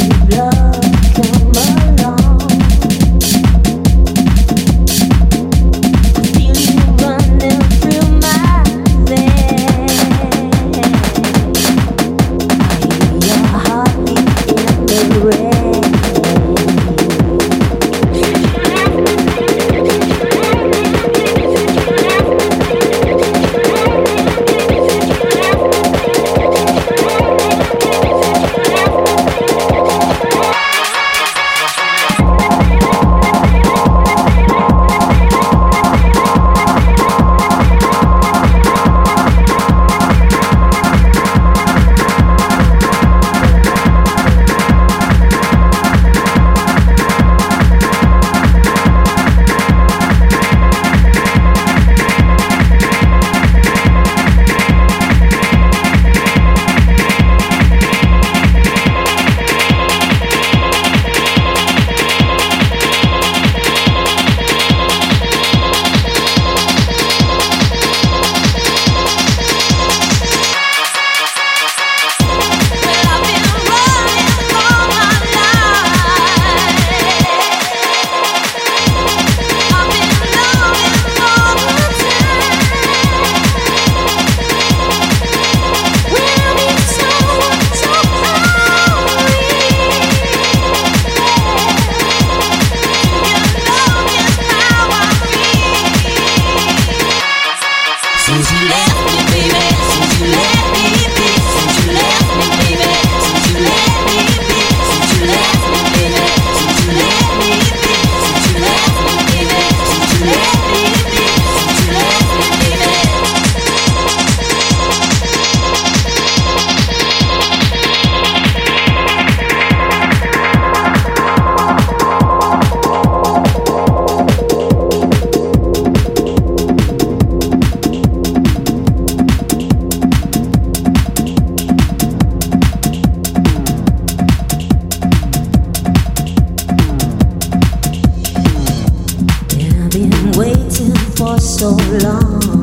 love for so long.